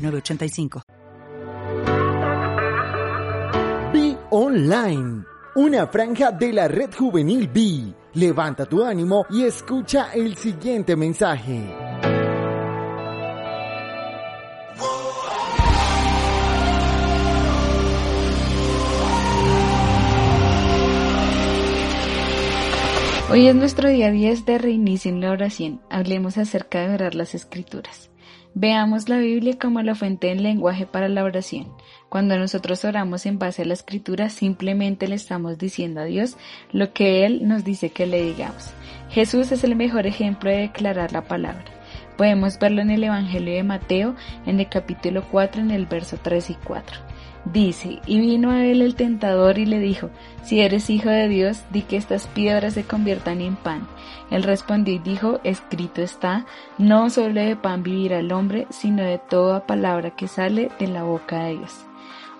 906985. Be Online, una franja de la red juvenil B. Levanta tu ánimo y escucha el siguiente mensaje. Hoy es nuestro día 10 de reinicio en la oración. Hablemos acerca de orar las escrituras. Veamos la Biblia como la fuente del lenguaje para la oración. Cuando nosotros oramos en base a la escritura, simplemente le estamos diciendo a Dios lo que Él nos dice que le digamos. Jesús es el mejor ejemplo de declarar la palabra. Podemos verlo en el Evangelio de Mateo, en el capítulo 4, en el verso 3 y 4. Dice, y vino a él el tentador y le dijo, si eres hijo de Dios, di que estas piedras se conviertan en pan. Él respondió y dijo, escrito está, no solo de pan vivirá el hombre, sino de toda palabra que sale de la boca de Dios.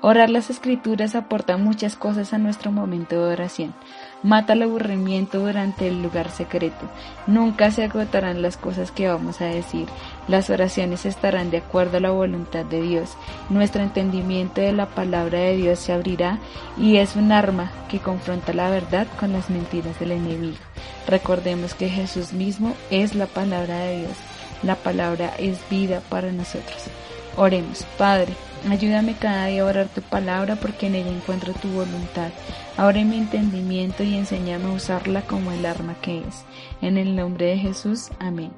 Orar las escrituras aporta muchas cosas a nuestro momento de oración. Mata el aburrimiento durante el lugar secreto. Nunca se agotarán las cosas que vamos a decir. Las oraciones estarán de acuerdo a la voluntad de Dios. Nuestro entendimiento de la palabra de Dios se abrirá y es un arma que confronta la verdad con las mentiras del enemigo. Recordemos que Jesús mismo es la palabra de Dios. La palabra es vida para nosotros. Oremos, Padre, ayúdame cada día a orar tu palabra porque en ella encuentro tu voluntad. Abre mi entendimiento y enséñame a usarla como el arma que es. En el nombre de Jesús, amén.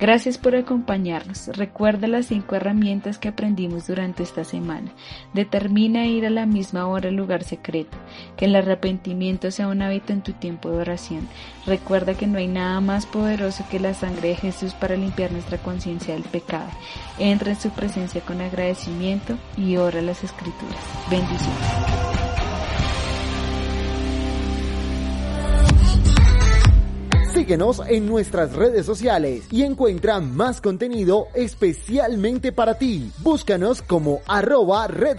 Gracias por acompañarnos. Recuerda las cinco herramientas que aprendimos durante esta semana. Determina ir a la misma hora al lugar secreto. Que el arrepentimiento sea un hábito en tu tiempo de oración. Recuerda que no hay nada más poderoso que la sangre de Jesús para limpiar nuestra conciencia del pecado. Entra en su presencia con agradecimiento y ora las escrituras. Bendiciones. Síguenos en nuestras redes sociales y encuentra más contenido especialmente para ti. Búscanos como arroba Red.